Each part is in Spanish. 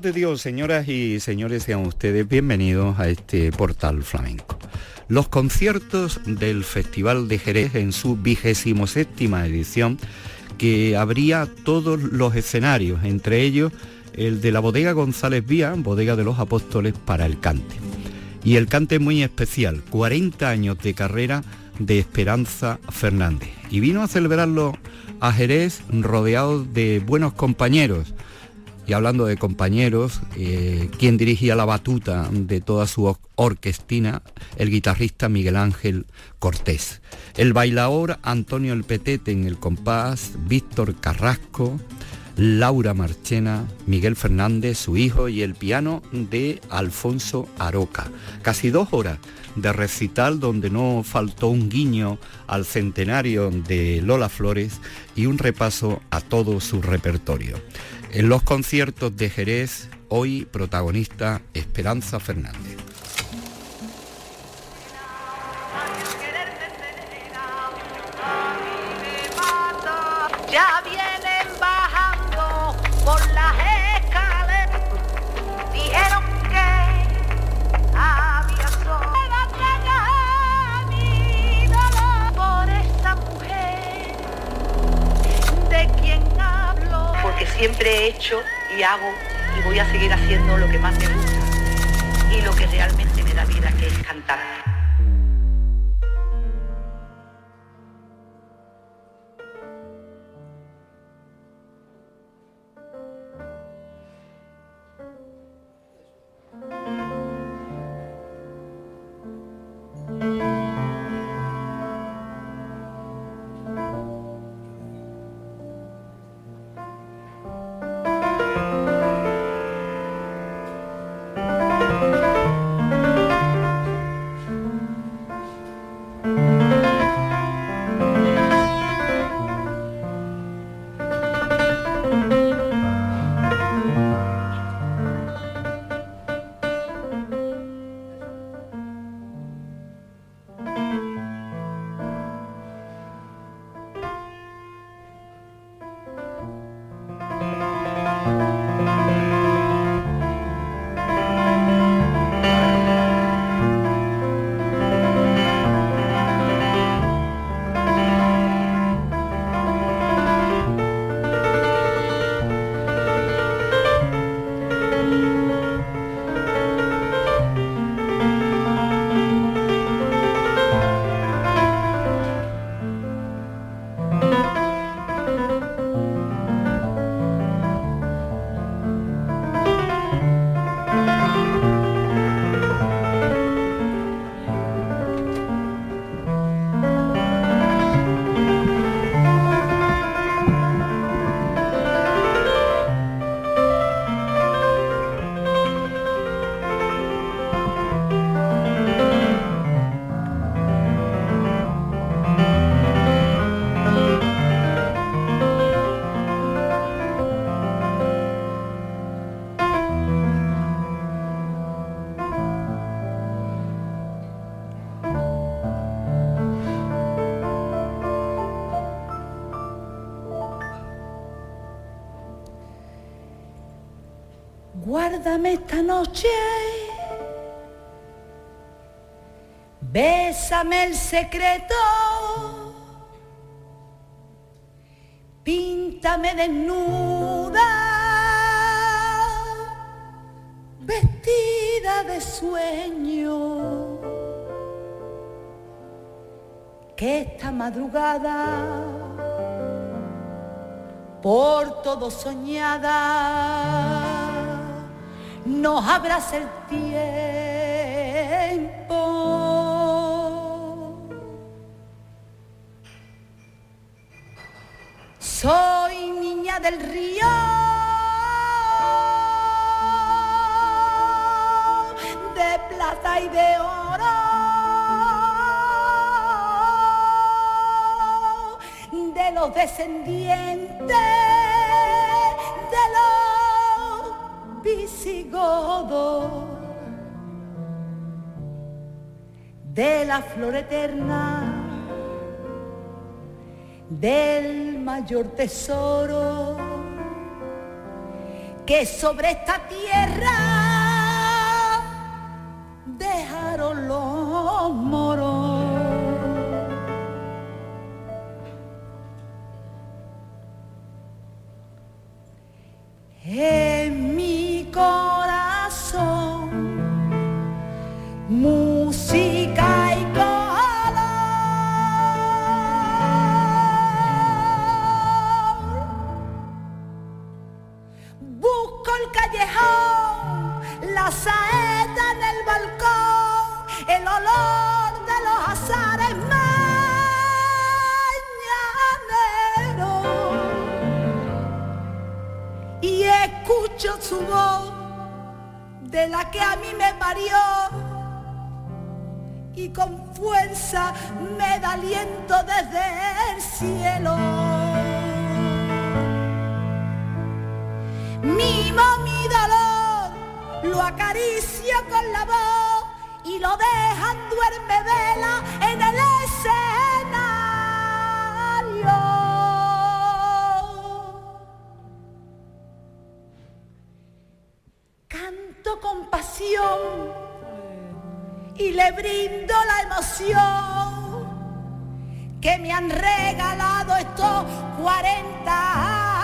De Dios, señoras y señores, sean ustedes bienvenidos a este portal flamenco. Los conciertos del Festival de Jerez en su vigésimo séptima edición, que abría todos los escenarios, entre ellos el de la bodega González Vía, bodega de los apóstoles para el cante. Y el cante muy especial, 40 años de carrera de Esperanza Fernández. Y vino a celebrarlo a Jerez rodeado de buenos compañeros, y hablando de compañeros, eh, quien dirigía la batuta de toda su orquestina, el guitarrista Miguel Ángel Cortés. El bailador Antonio El Petete en el compás, Víctor Carrasco, Laura Marchena, Miguel Fernández, su hijo, y el piano de Alfonso Aroca. Casi dos horas de recital donde no faltó un guiño al centenario de Lola Flores y un repaso a todo su repertorio. En los conciertos de Jerez, hoy protagonista Esperanza Fernández. Hecho y hago y voy a seguir haciendo lo que más me gusta y lo que realmente me da vida, que es cantar. dame esta noche. Bésame el secreto. Píntame desnuda. Vestida de sueño. Que esta madrugada por todo soñada nos abraza el tiempo. Soy niña del río. De plata y de oro de los descendientes de los visigodo de la flor eterna, del mayor tesoro que sobre esta tierra dejaron los cielo. Mimo mi dolor, lo acaricio con la voz y lo dejan duerme vela en el escenario. Canto con pasión y le brindo la emoción que me han regalado estos 40.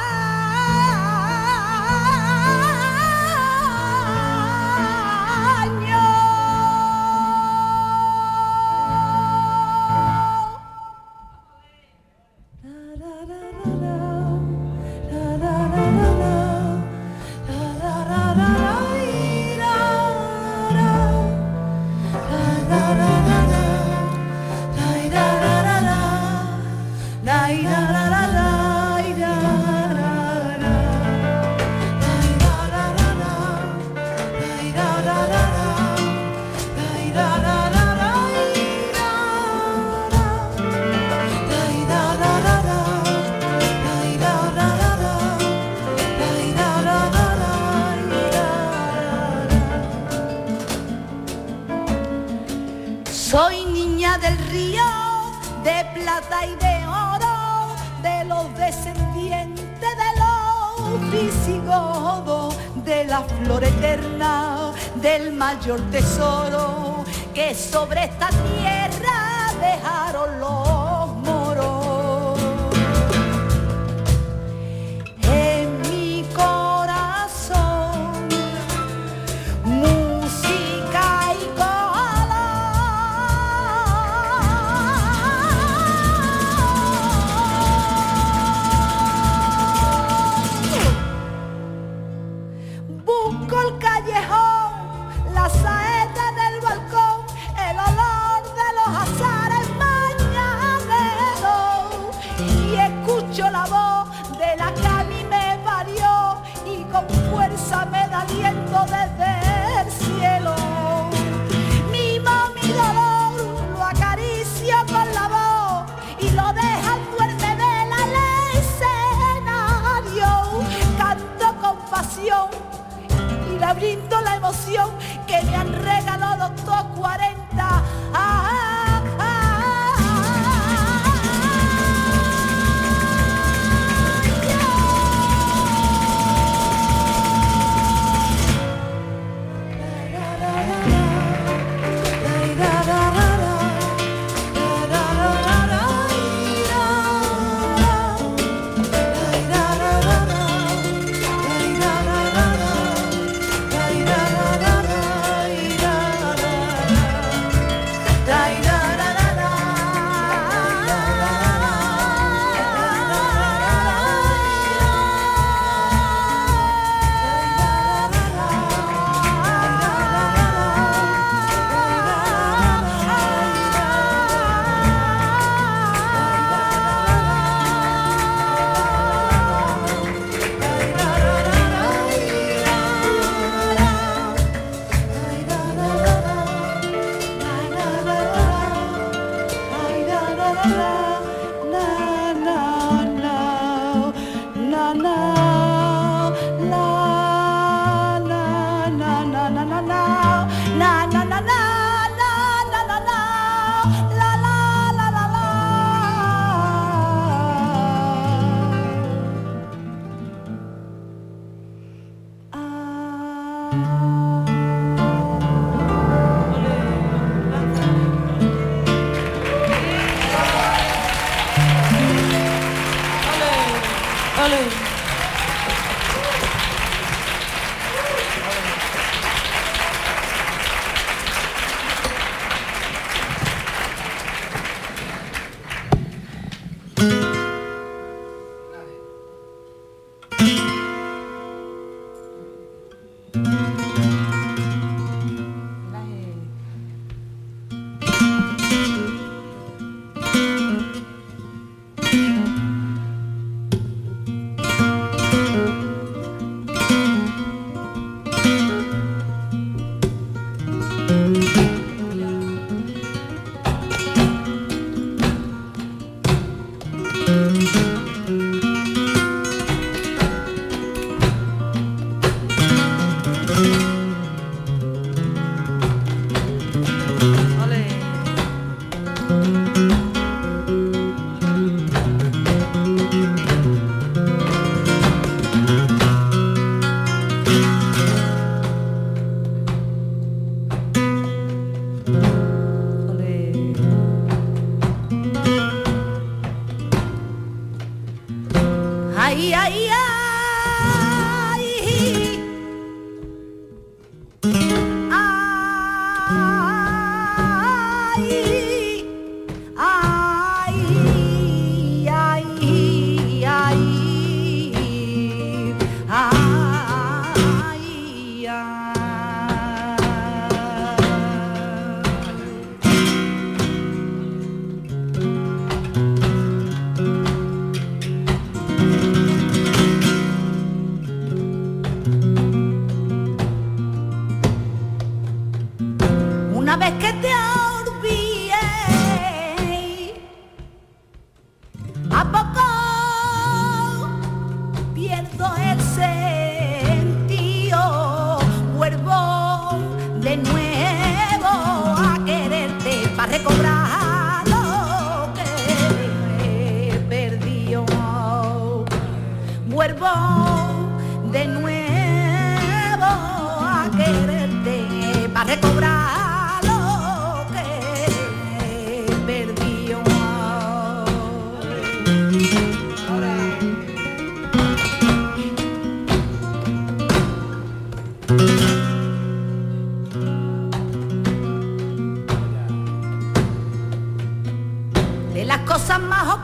La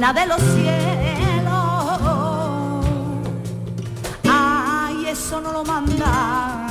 de los cielos. Ay, eso no lo manda.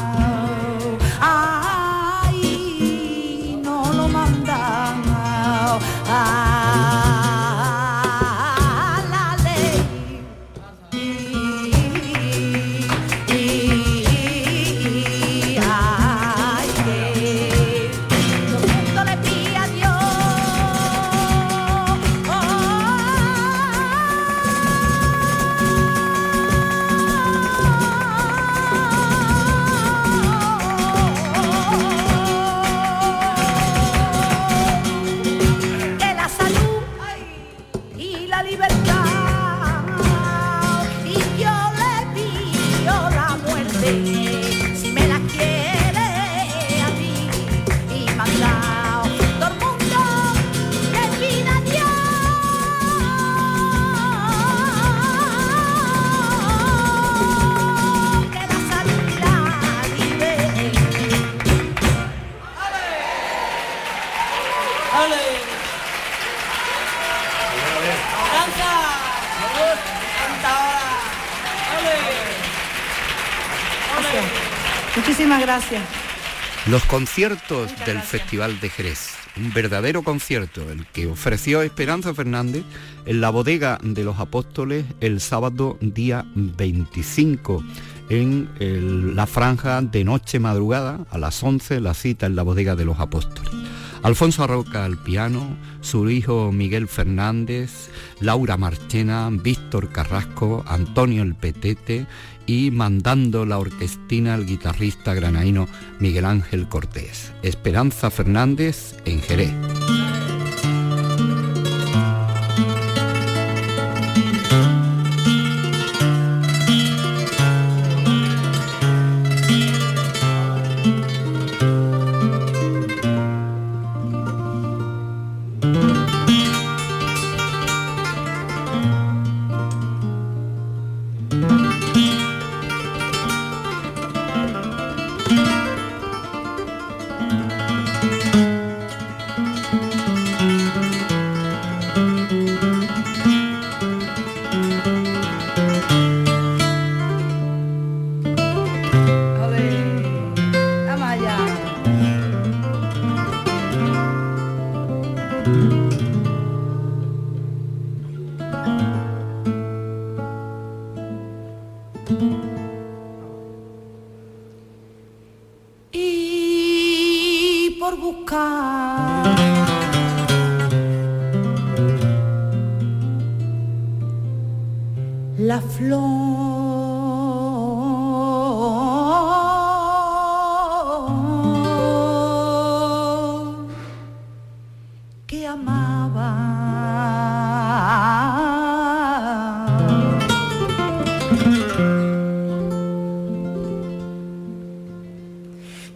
Los conciertos del Festival de Jerez, un verdadero concierto, el que ofreció Esperanza Fernández en la bodega de los apóstoles el sábado día 25, en la franja de noche madrugada, a las 11, la cita en la bodega de los apóstoles. Alfonso Arroca al piano, su hijo Miguel Fernández, Laura Marchena, Víctor Carrasco, Antonio El Petete y mandando la orquestina al guitarrista granaíno Miguel Ángel Cortés. Esperanza Fernández en Jerez.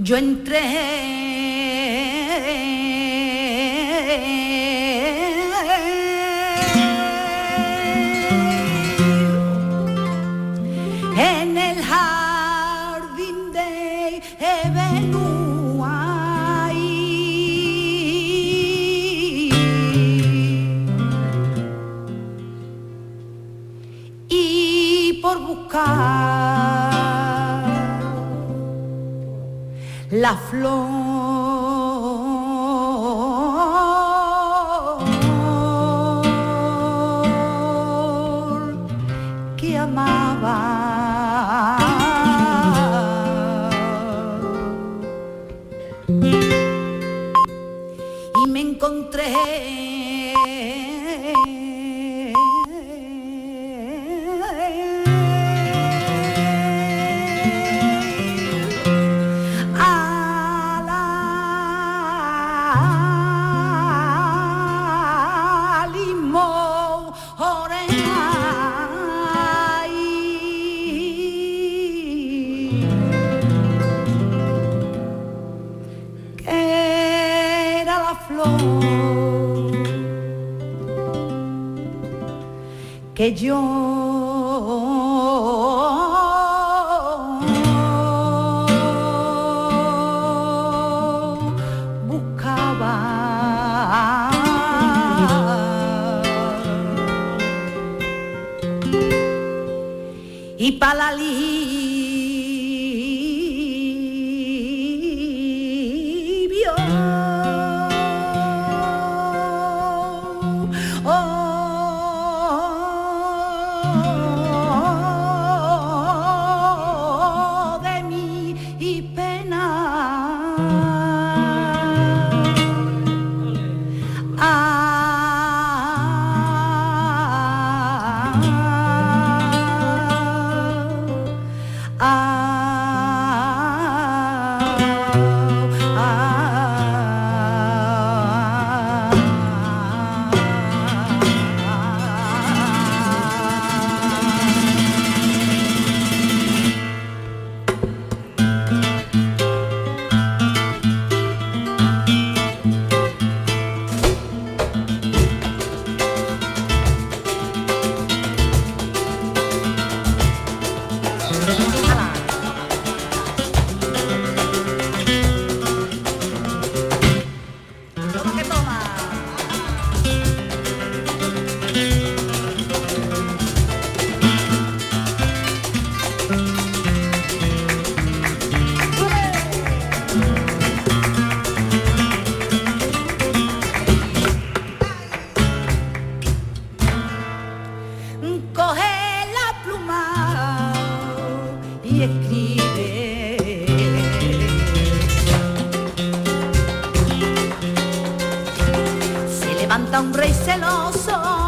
Yo entré la flor Y para la no vive.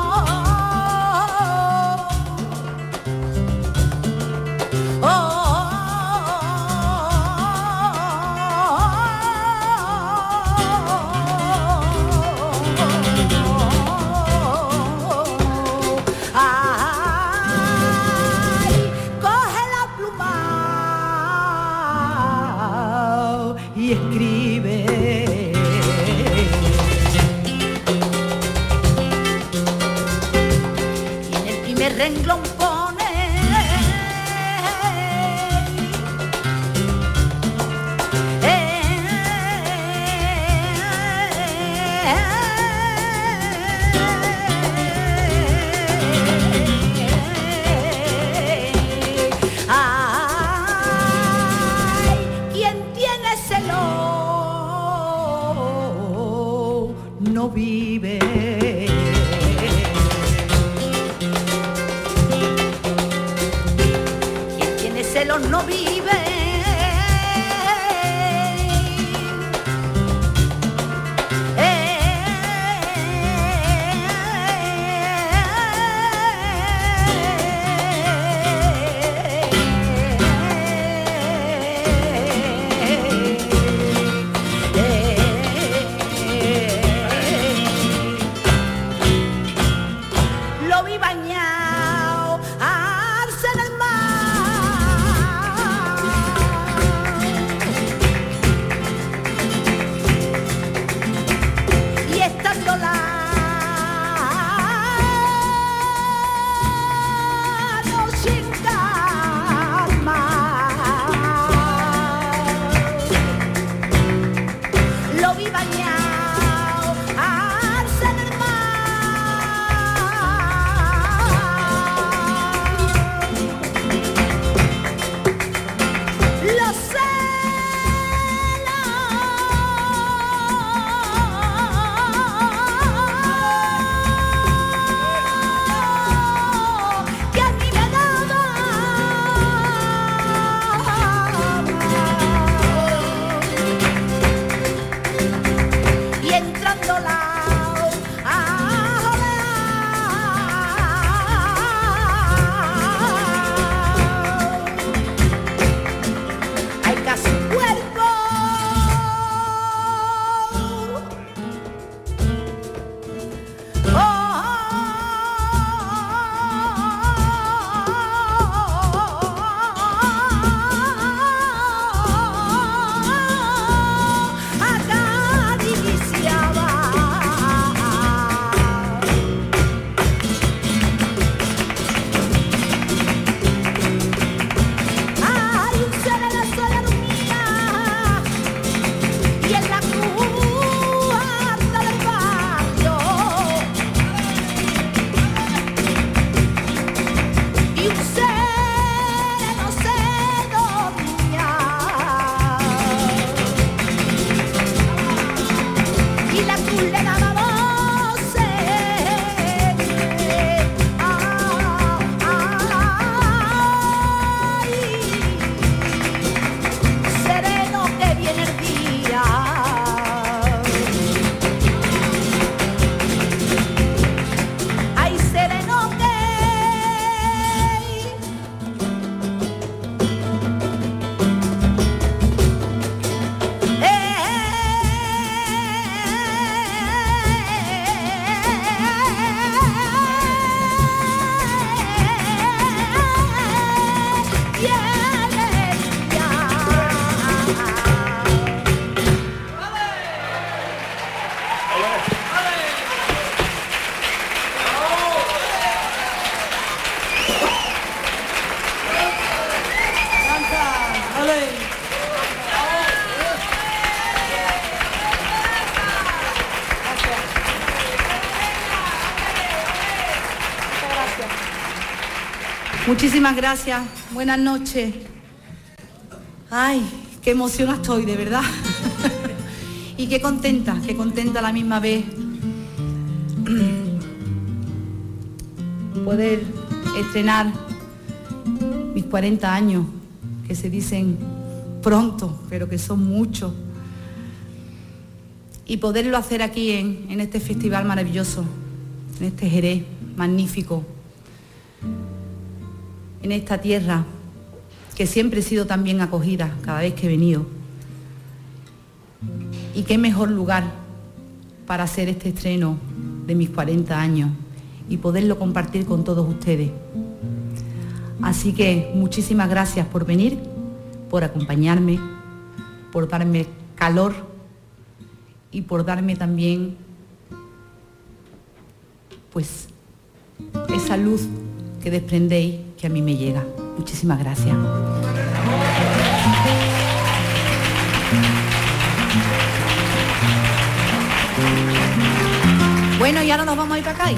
Cool Muchísimas gracias. Buenas noches. Ay, qué emoción estoy, de verdad. y qué contenta, qué contenta a la misma vez. Poder estrenar mis 40 años, que se dicen pronto, pero que son muchos. Y poderlo hacer aquí en, en este festival maravilloso, en este Jerez magnífico, en esta tierra que siempre he sido tan bien acogida cada vez que he venido. Y qué mejor lugar para hacer este estreno de mis 40 años y poderlo compartir con todos ustedes. Así que muchísimas gracias por venir, por acompañarme, por darme calor y por darme también pues esa luz que desprendéis que a mí me llega. Muchísimas gracias. Bueno, y ahora nos vamos a ir para acá.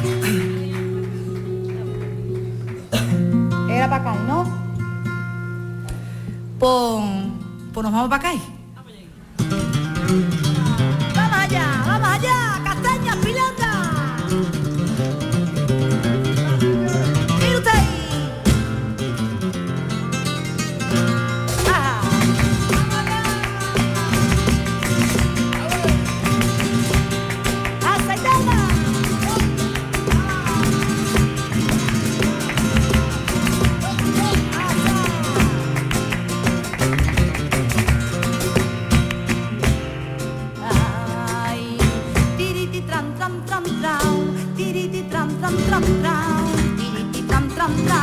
Era para acá, ¿no? Pues, pues nos vamos para acá. Tram tram tram tram, tram tram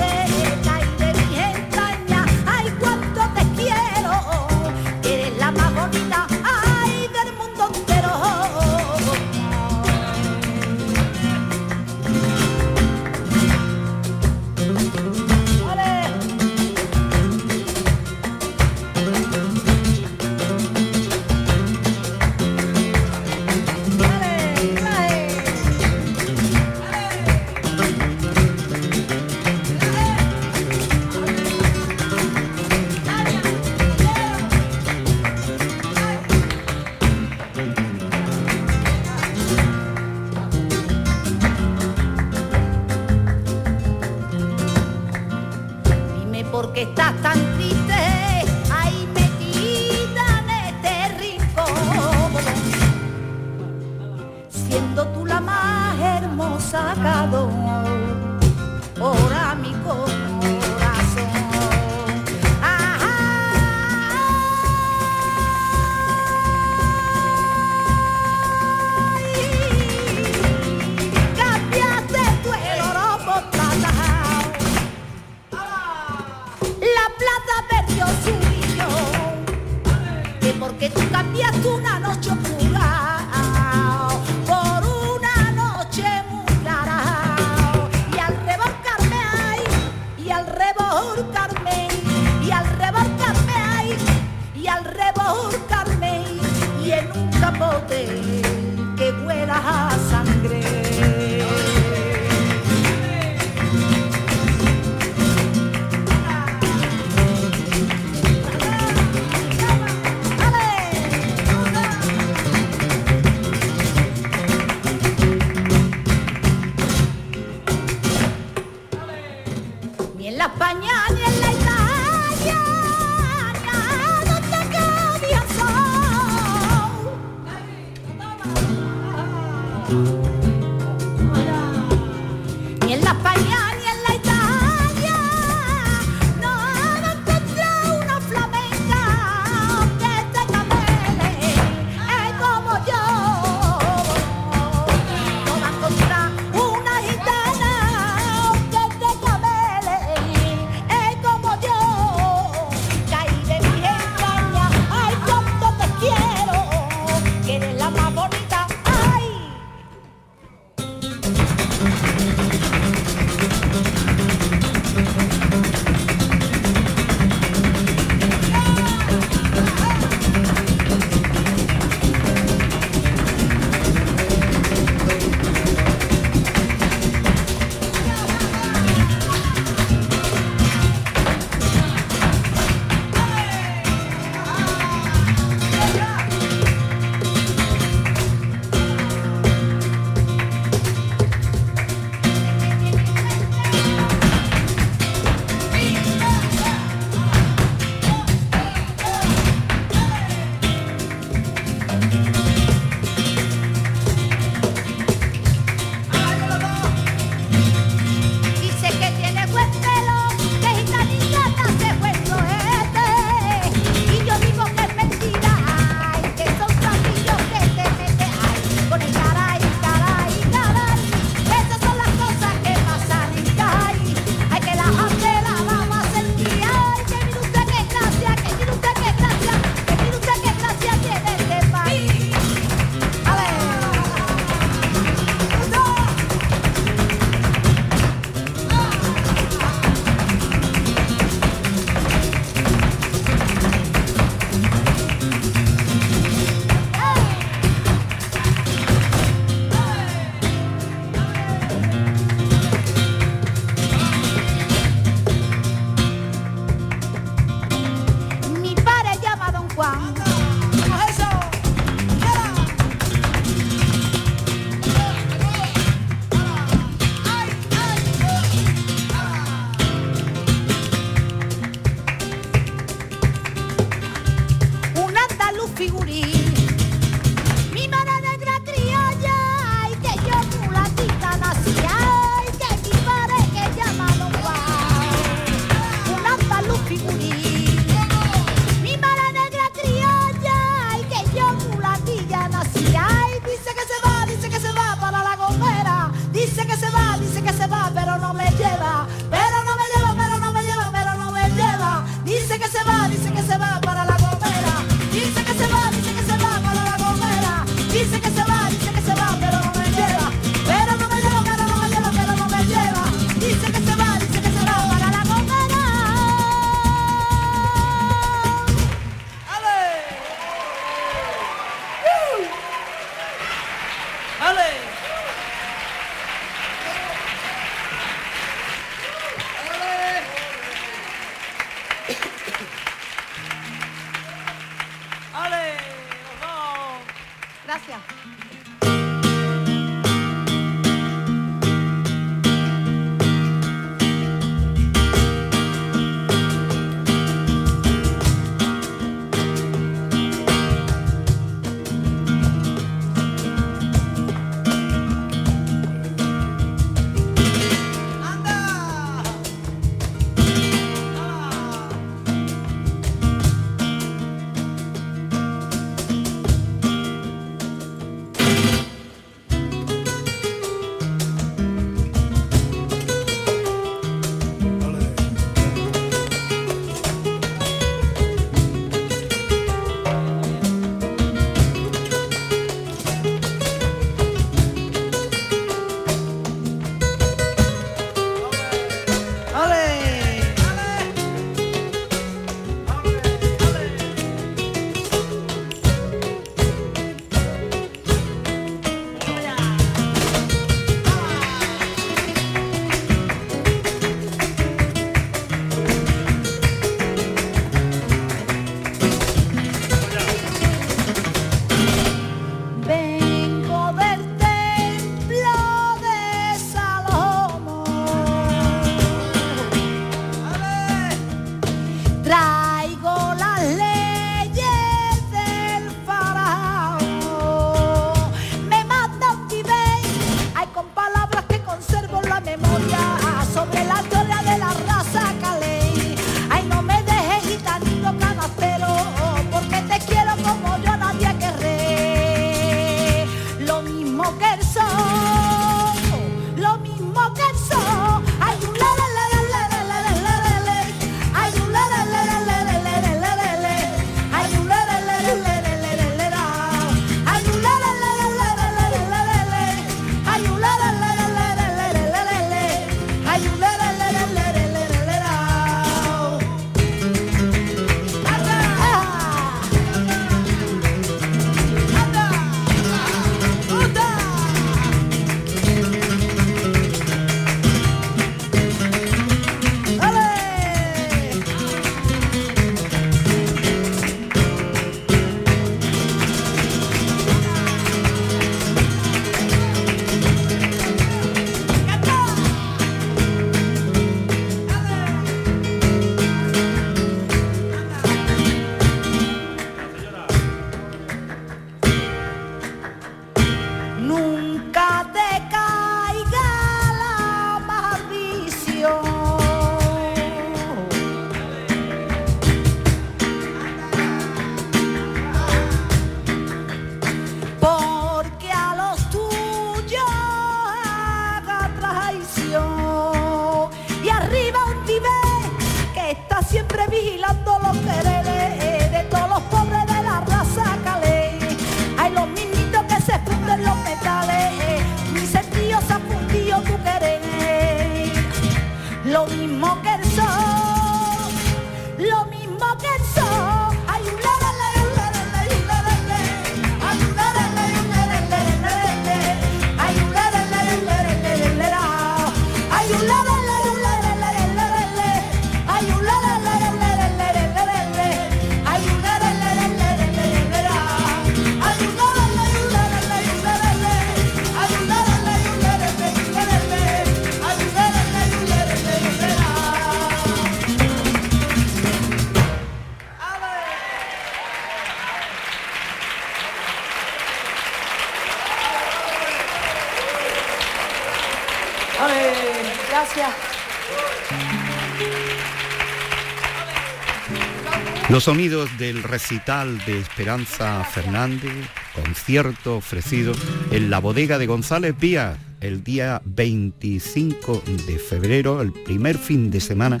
sonidos del recital de Esperanza Fernández, concierto ofrecido en la bodega de González Vía el día 25 de febrero, el primer fin de semana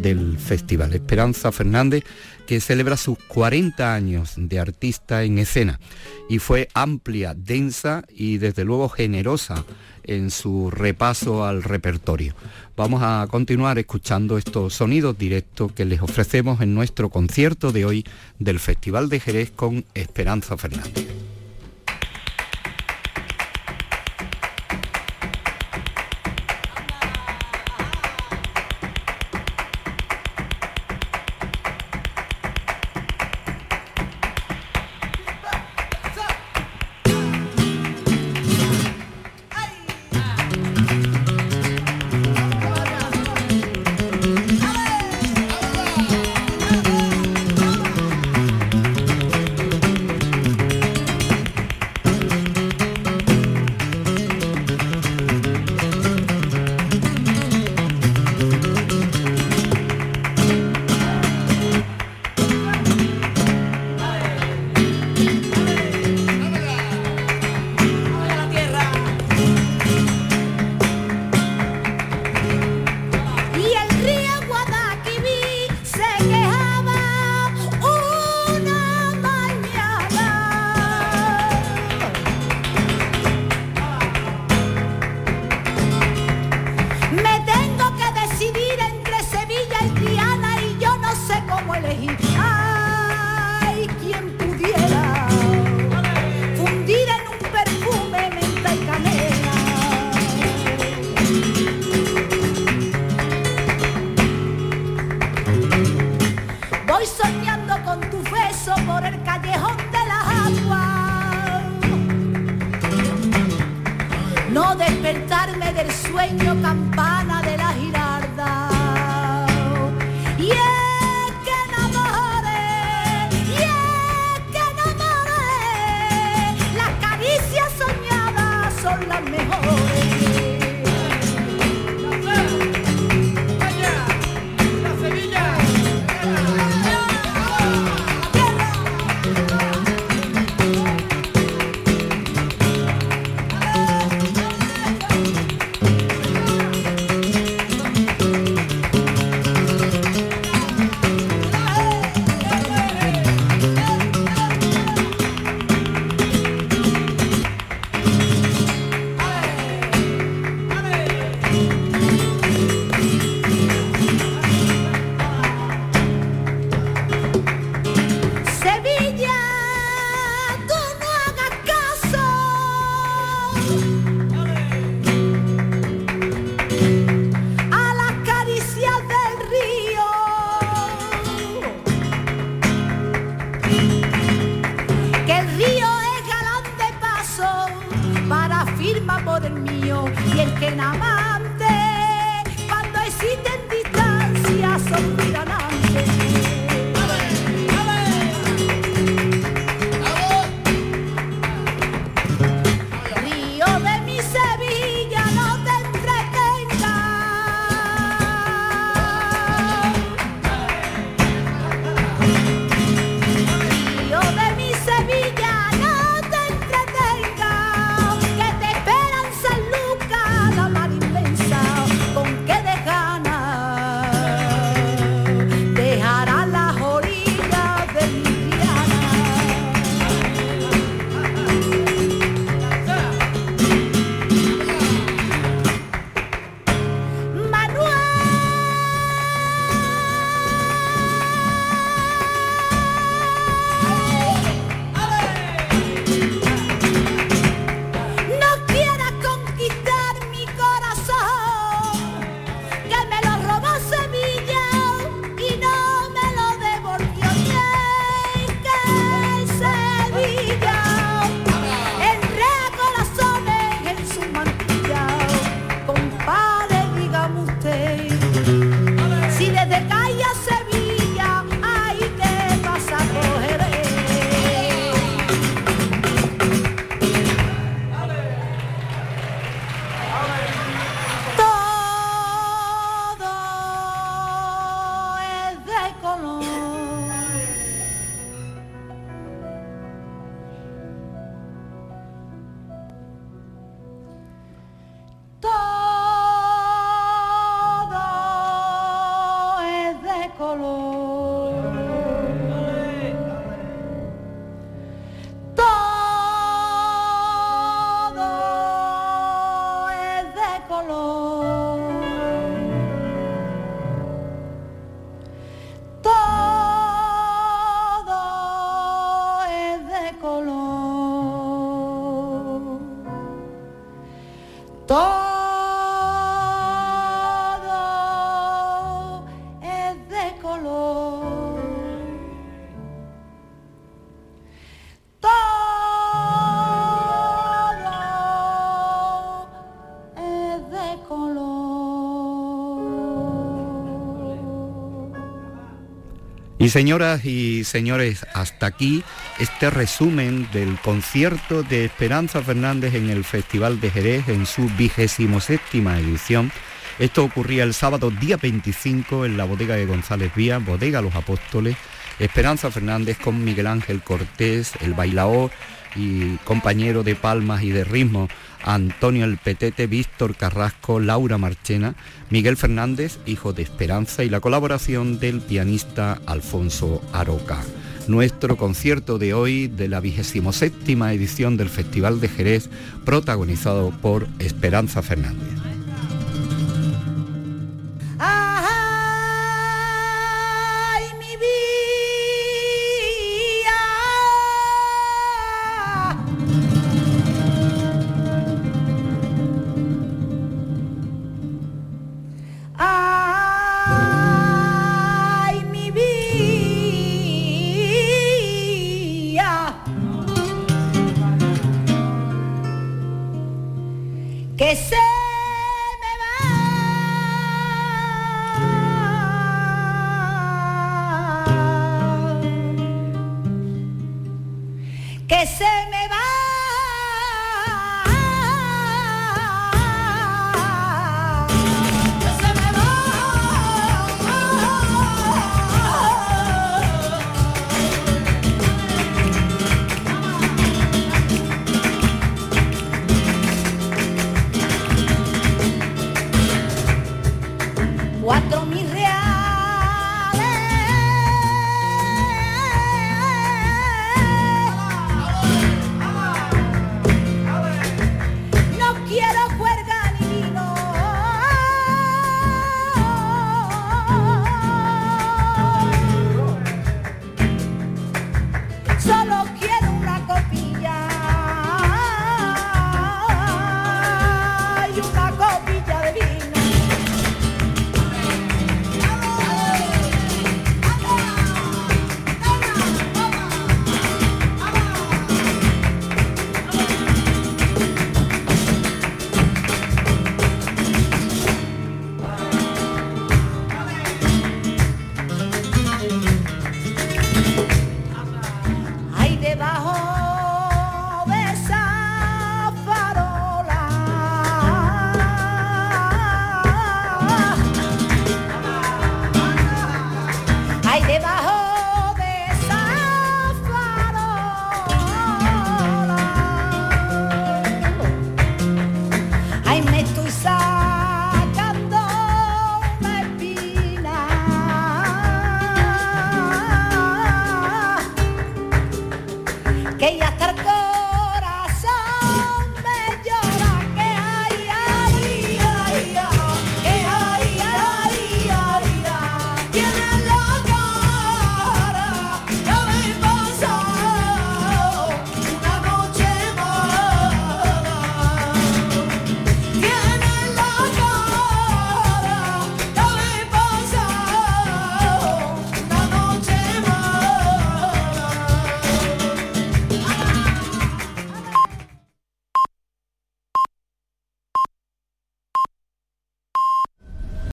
del festival. Esperanza Fernández que celebra sus 40 años de artista en escena y fue amplia, densa y desde luego generosa en su repaso al repertorio. Vamos a continuar escuchando estos sonidos directos que les ofrecemos en nuestro concierto de hoy del Festival de Jerez con Esperanza Fernández. Y señoras y señores, hasta aquí este resumen del concierto de Esperanza Fernández en el Festival de Jerez en su vigésimo séptima edición. Esto ocurría el sábado día 25 en la bodega de González Vía, bodega Los Apóstoles. Esperanza Fernández con Miguel Ángel Cortés, el bailaor y compañero de palmas y de ritmo, Antonio El Petete, Víctor Carrasco, Laura Marchena, Miguel Fernández, hijo de Esperanza, y la colaboración del pianista Alfonso Aroca. Nuestro concierto de hoy de la vigésimo séptima edición del Festival de Jerez, protagonizado por Esperanza Fernández.